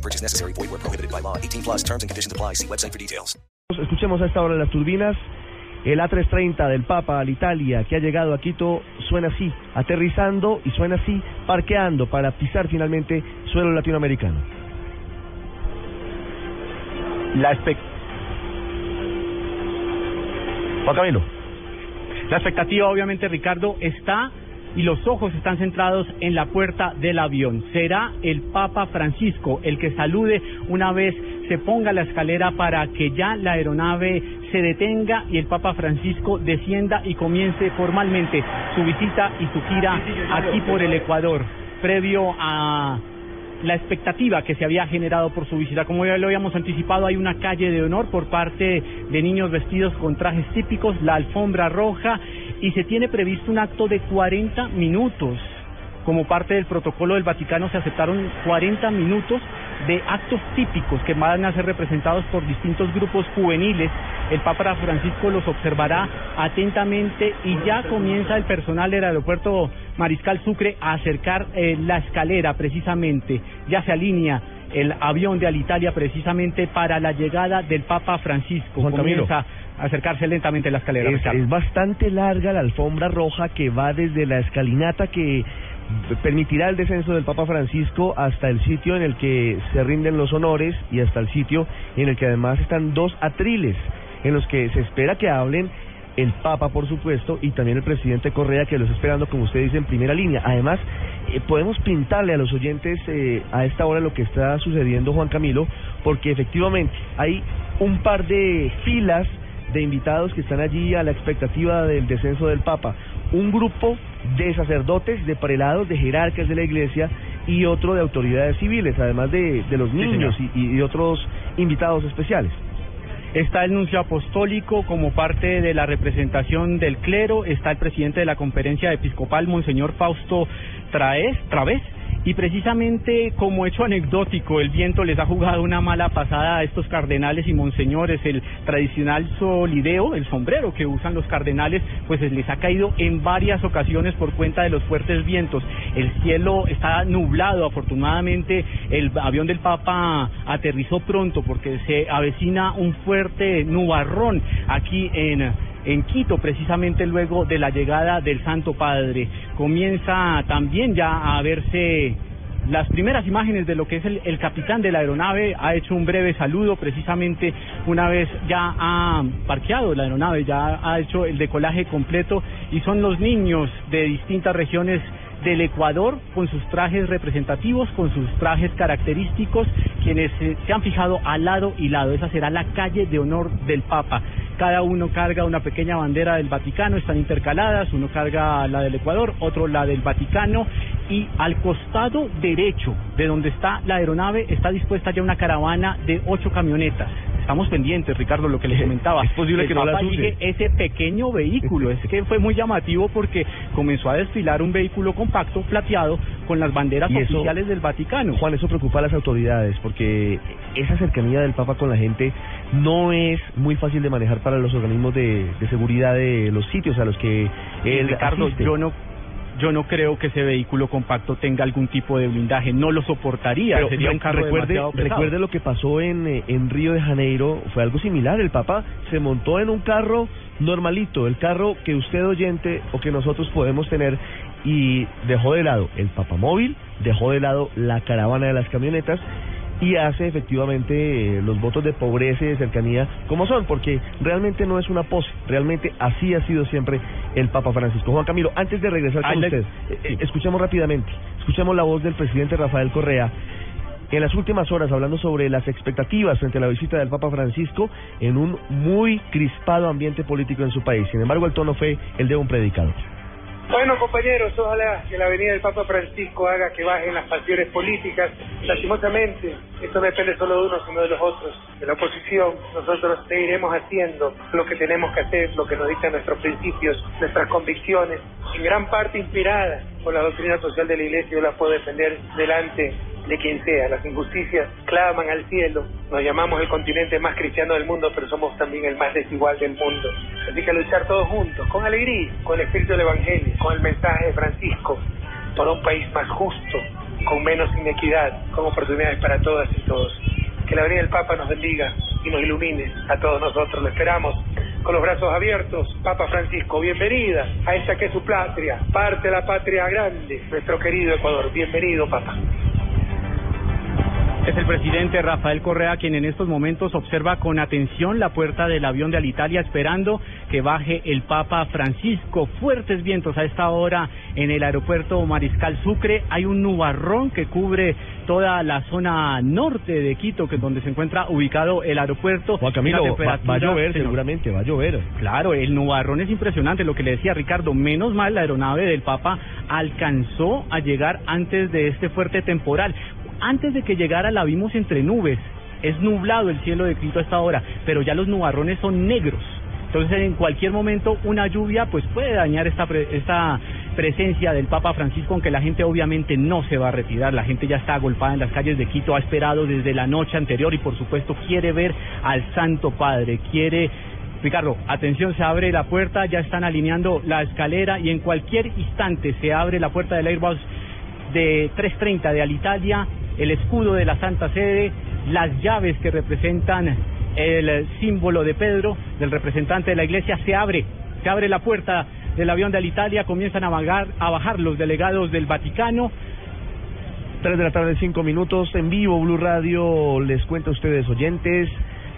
No purchase necessary. Void where prohibited by law. 18 plus terms and conditions apply. See website for details. Escuchemos a esta hora las turbinas. El A330 del Papa al Italia que ha llegado a Quito suena así, aterrizando y suena así, parqueando para pisar finalmente suelo latinoamericano. La expec- Juan Camilo. La expectativa, obviamente, Ricardo, está y los ojos están centrados en la puerta del avión. Será el Papa Francisco el que salude una vez se ponga la escalera para que ya la aeronave se detenga y el Papa Francisco descienda y comience formalmente su visita y su gira aquí por el Ecuador, previo a la expectativa que se había generado por su visita. Como ya lo habíamos anticipado, hay una calle de honor por parte de niños vestidos con trajes típicos, la alfombra roja, y se tiene previsto un acto de 40 minutos. Como parte del protocolo del Vaticano se aceptaron 40 minutos de actos típicos que van a ser representados por distintos grupos juveniles. El Papa Francisco los observará atentamente y ya comienza el personal del aeropuerto Mariscal Sucre a acercar eh, la escalera precisamente. Ya se alinea el avión de Alitalia precisamente para la llegada del Papa Francisco. Juan. Comienza acercarse lentamente la escalera. Es, bastante larga la alfombra roja que va desde la escalinata que permitirá el descenso del Papa Francisco hasta el sitio en el que se rinden los honores y hasta el sitio en el que además están dos atriles en los que se espera que hablen el Papa, por supuesto, y también el presidente Correa, que los está esperando, como usted dice, en primera línea. Además, eh, podemos pintarle a los oyentes eh, a esta hora lo que está sucediendo, Juan Camilo, porque efectivamente hay un par de filas de invitados que están allí a la expectativa del descenso del Papa. Un grupo de sacerdotes, de prelados, de jerarcas de la iglesia y otro de autoridades civiles, además de, de los niños y, y de otros invitados especiales. Está el nuncio apostólico como parte de la representación del clero, está el presidente de la conferencia episcopal, Monseñor Fausto Traes, Través, y precisamente como hecho anecdótico, el viento les ha jugado una mala pasada a estos cardenales y monseñores, el tradicional solideo, el sombrero que usan los cardenales, pues les ha caído en varias ocasiones por cuenta de los fuertes vientos. El cielo está nublado, afortunadamente el avión del Papa aterrizó pronto porque se avecina un fuerte nubarrón aquí en en Quito, precisamente luego de la llegada del Santo Padre. Comienza también ya a verse las primeras imágenes de lo que es el, capitán de la aeronave ha hecho un breve saludo precisamente una vez ya ha parqueado la aeronave, ya ha hecho el decolaje completo y son los niños de distintas regiones del Ecuador con sus trajes representativos, con sus trajes característicos, quienes se, se han fijado al lado y lado. Esa será la calle de honor del Papa. Cada uno carga una pequeña bandera del Vaticano, están intercaladas, uno carga la del Ecuador, otro la del Vaticano y al costado derecho de donde está la aeronave está dispuesta ya una caravana de ocho camionetas. Estamos pendientes, Ricardo, lo que les comentaba. Es posible el que no use. sigue ese pequeño vehículo. Es que fue muy llamativo porque comenzó a desfilar un vehículo compacto, plateado, con las banderas eso- oficiales del Vaticano. Juan, eso preocupa a las autoridades porque esa cercanía del Papa con la gente no es muy fácil de manejar para los organismos de, de seguridad de los sitios a los que él Ricardo, asiste. yo no yo no creo que ese vehículo compacto tenga algún tipo de blindaje, no lo soportaría, Pero sería un carro recuerde, recuerde lo que pasó en, eh, en Río de Janeiro, fue algo similar. El Papa se montó en un carro normalito, el carro que usted oyente o que nosotros podemos tener y dejó de lado el papamóvil, dejó de lado la caravana de las camionetas y hace efectivamente eh, los votos de pobreza y de cercanía como son, porque realmente no es una pose, realmente así ha sido siempre el Papa Francisco. Juan Camilo, antes de regresar con usted, eh, eh, escuchemos rápidamente, escuchemos la voz del presidente Rafael Correa en las últimas horas hablando sobre las expectativas frente a la visita del Papa Francisco en un muy crispado ambiente político en su país. Sin embargo, el tono fue el de un predicador. Bueno, compañeros, ojalá que la venida del Papa Francisco haga que bajen las pasiones políticas. Lastimosamente, esto depende solo de uno, sino de los otros, de la oposición. Nosotros seguiremos haciendo lo que tenemos que hacer, lo que nos dictan nuestros principios, nuestras convicciones, en gran parte inspiradas por la doctrina social de la Iglesia. Yo las puedo defender delante de quien sea. Las injusticias claman al cielo. Nos llamamos el continente más cristiano del mundo, pero somos también el más desigual del mundo. Así que luchar todos juntos, con alegría, con el espíritu del Evangelio, con el mensaje de Francisco, por un país más justo, con menos inequidad, con oportunidades para todas y todos. Que la venida del Papa nos bendiga y nos ilumine a todos nosotros. Lo esperamos con los brazos abiertos. Papa Francisco, bienvenida a esa que es su patria, parte de la patria grande, nuestro querido Ecuador. Bienvenido, Papa. Es el presidente Rafael Correa quien en estos momentos observa con atención la puerta del avión de Alitalia esperando que baje el Papa Francisco. Fuertes vientos a esta hora en el aeropuerto Mariscal Sucre. Hay un nubarrón que cubre toda la zona norte de Quito, que es donde se encuentra ubicado el aeropuerto. Juan Camilo, va, va a llover, señor. seguramente, va a llover. Claro, el nubarrón es impresionante, lo que le decía Ricardo, menos mal la aeronave del Papa alcanzó a llegar antes de este fuerte temporal. Antes de que llegara la vimos entre nubes, es nublado el cielo de Quito a esta hora, pero ya los nubarrones son negros. Entonces en cualquier momento una lluvia pues puede dañar esta, pre- esta presencia del Papa Francisco, aunque la gente obviamente no se va a retirar, la gente ya está agolpada en las calles de Quito, ha esperado desde la noche anterior y por supuesto quiere ver al Santo Padre, quiere Ricardo, atención, se abre la puerta, ya están alineando la escalera y en cualquier instante se abre la puerta del Airbus de 330 de Alitalia, el escudo de la Santa Sede, las llaves que representan el símbolo de Pedro, del representante de la iglesia, se abre, se abre la puerta del avión de Alitalia, comienzan a bajar, a bajar los delegados del Vaticano, 3 de la tarde, 5 minutos en vivo, Blue Radio les cuenta a ustedes, oyentes,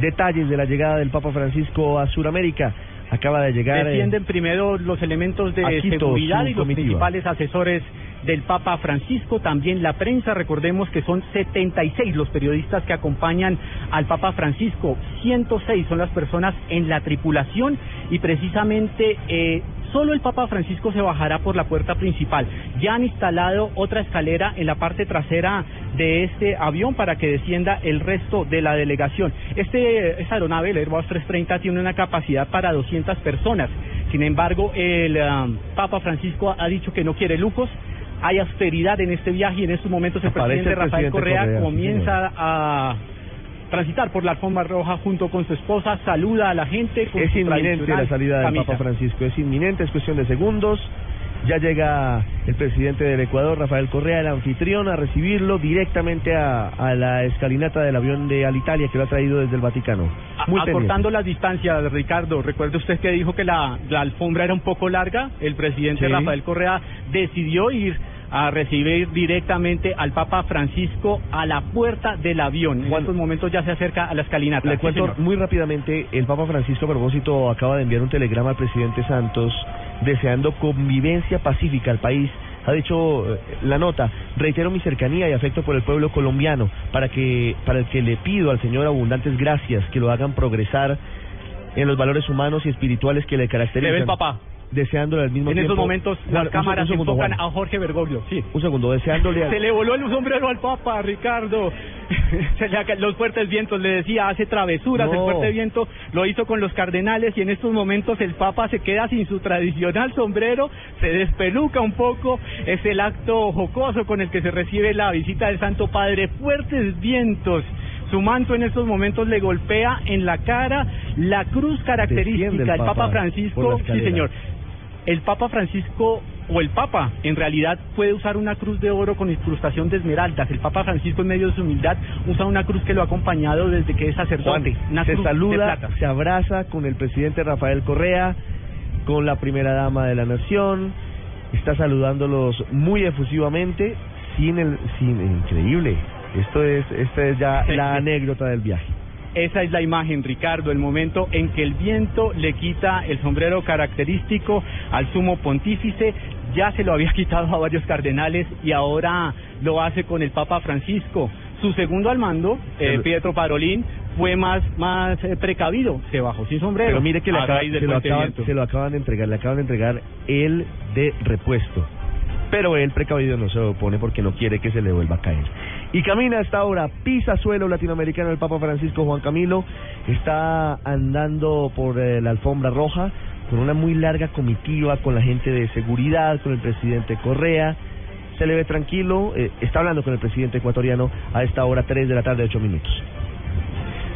detalles de la llegada del Papa Francisco a Sudamérica. Acaba de llegar. eh, Defienden primero los elementos de Quito, seguridad y los comitiva. principales asesores del Papa Francisco, también la prensa, recordemos que son 76 los periodistas que acompañan al Papa Francisco, 106 son las personas en la tripulación y precisamente eh, solo el Papa Francisco se bajará por la puerta principal. Ya han instalado otra escalera en la parte trasera de este avión para que descienda el resto de la delegación. Este, esta aeronave, el Airbus 330, tiene una capacidad para 200 personas. Sin embargo, el um, Papa Francisco ha dicho que no quiere lujos. Hay austeridad en este viaje y en estos momentos el presidente el Rafael Correa, sí, comienza a transitar por la alfombra roja junto con su esposa, saluda a la gente. con Es su inminente la salida del camisa. Papa Francisco, es inminente, es cuestión de segundos. Ya llega el presidente del Ecuador, Rafael Correa, el anfitrión, a recibirlo directamente a, a la escalinata del avión de Alitalia que lo ha traído desde el Vaticano. Muy. Acortando las distancias, Ricardo, recuerde usted que dijo que la, la alfombra era un poco larga. El presidente Sí. Rafael Correa decidió ir a recibir directamente al Papa Francisco a la puerta del avión. En estos momentos ya se acerca a la escalinata. Le Sí, cuento señor. muy rápidamente, el Papa Francisco a propósito acaba de enviar un telegrama al presidente Santos deseando convivencia pacífica al país. Ha dicho eh, la nota, reitero mi cercanía y afecto por el pueblo colombiano, para que para el que le pido al Señor abundantes gracias, que lo hagan progresar en los valores humanos y espirituales que le caracterizan. ve el papá. Deseándole al mismo En tiempo... estos momentos Juan, las cámaras segundo, enfocan Juan. a Jorge Bergoglio. Sí. Un segundo, deseándole... a- Se le voló el sombrero al Papa, Ricardo. Se le los fuertes vientos, le decía, hace travesuras. No. El fuerte viento lo hizo con los cardenales y en estos momentos el Papa se queda sin su tradicional sombrero, se despeluca un poco. Es el acto jocoso con el que se recibe la visita del Santo Padre. Fuertes vientos. Su manto en estos momentos le golpea en la cara la cruz característica. Desciende el El Papa Papa Francisco, sí señor, el Papa Francisco o el Papa en realidad puede usar una cruz de oro con incrustación de esmeraldas. El Papa Francisco en medio de su humildad usa una cruz que lo ha acompañado desde que es Juan, sacerdote. una se cruz de saluda, plata. se abraza con el presidente Rafael Correa, con la primera dama de la nación, está saludándolos muy efusivamente, sin el, sin increíble. Esto es, esta es ya la anécdota del viaje. Esa es la imagen, Ricardo, el momento en que el viento le quita el sombrero característico al sumo pontífice. Ya se lo había quitado a varios cardenales y ahora lo hace con el Papa Francisco. Su segundo al mando, eh, El- Pietro Parolín, fue más más eh, precavido, se bajó sin sombrero. Pero mire que le acaba- se, lo acaban, se lo acaban de entregar, le acaban de entregar el de repuesto. Pero él precavido no se opone porque no quiere que se le vuelva a caer. Y camina hasta ahora, pisa suelo latinoamericano el Papa Francisco Juan Camilo, está andando por eh, la alfombra roja con una muy larga comitiva con la gente de seguridad, con el presidente Correa. Se le ve tranquilo, eh, está hablando con el presidente ecuatoriano a esta hora 3 de la tarde, 8 minutos.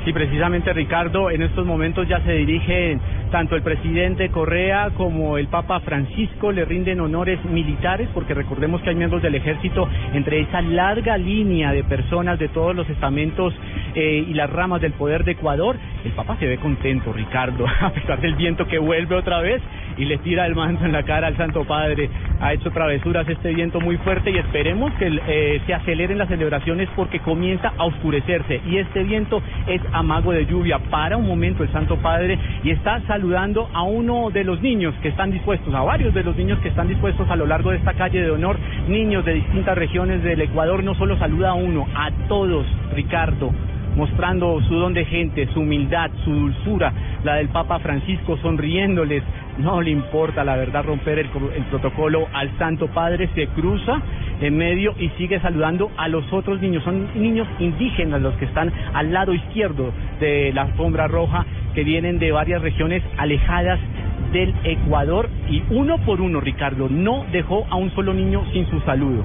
Sí, precisamente Ricardo, en estos momentos ya se dirigen tanto el presidente Correa como el Papa Francisco, le rinden honores militares, porque recordemos que hay miembros del ejército entre esa larga línea de personas de todos los estamentos eh, y las ramas del poder de Ecuador. El Papa se ve contento, Ricardo, a pesar del viento que vuelve otra vez y le tira el manto en la cara al Santo Padre. Ha hecho travesuras este viento muy fuerte y esperemos que eh, se aceleren las celebraciones porque comienza a oscurecerse y este viento es amago de lluvia. Para un momento el Santo Padre y está saludando a uno de los niños que están dispuestos, a varios de los niños que están dispuestos a lo largo de esta calle de honor, niños de distintas regiones del Ecuador, no solo saluda a uno, a todos, Ricardo mostrando su don de gente, su humildad, su dulzura, la del Papa Francisco sonriéndoles, no le importa la verdad romper el, protocolo al Santo Padre, se cruza en medio y sigue saludando a los otros niños, son niños indígenas los que están al lado izquierdo de la alfombra roja, que vienen de varias regiones alejadas del Ecuador. Y uno por uno, Ricardo, no dejó a un solo niño sin su saludo.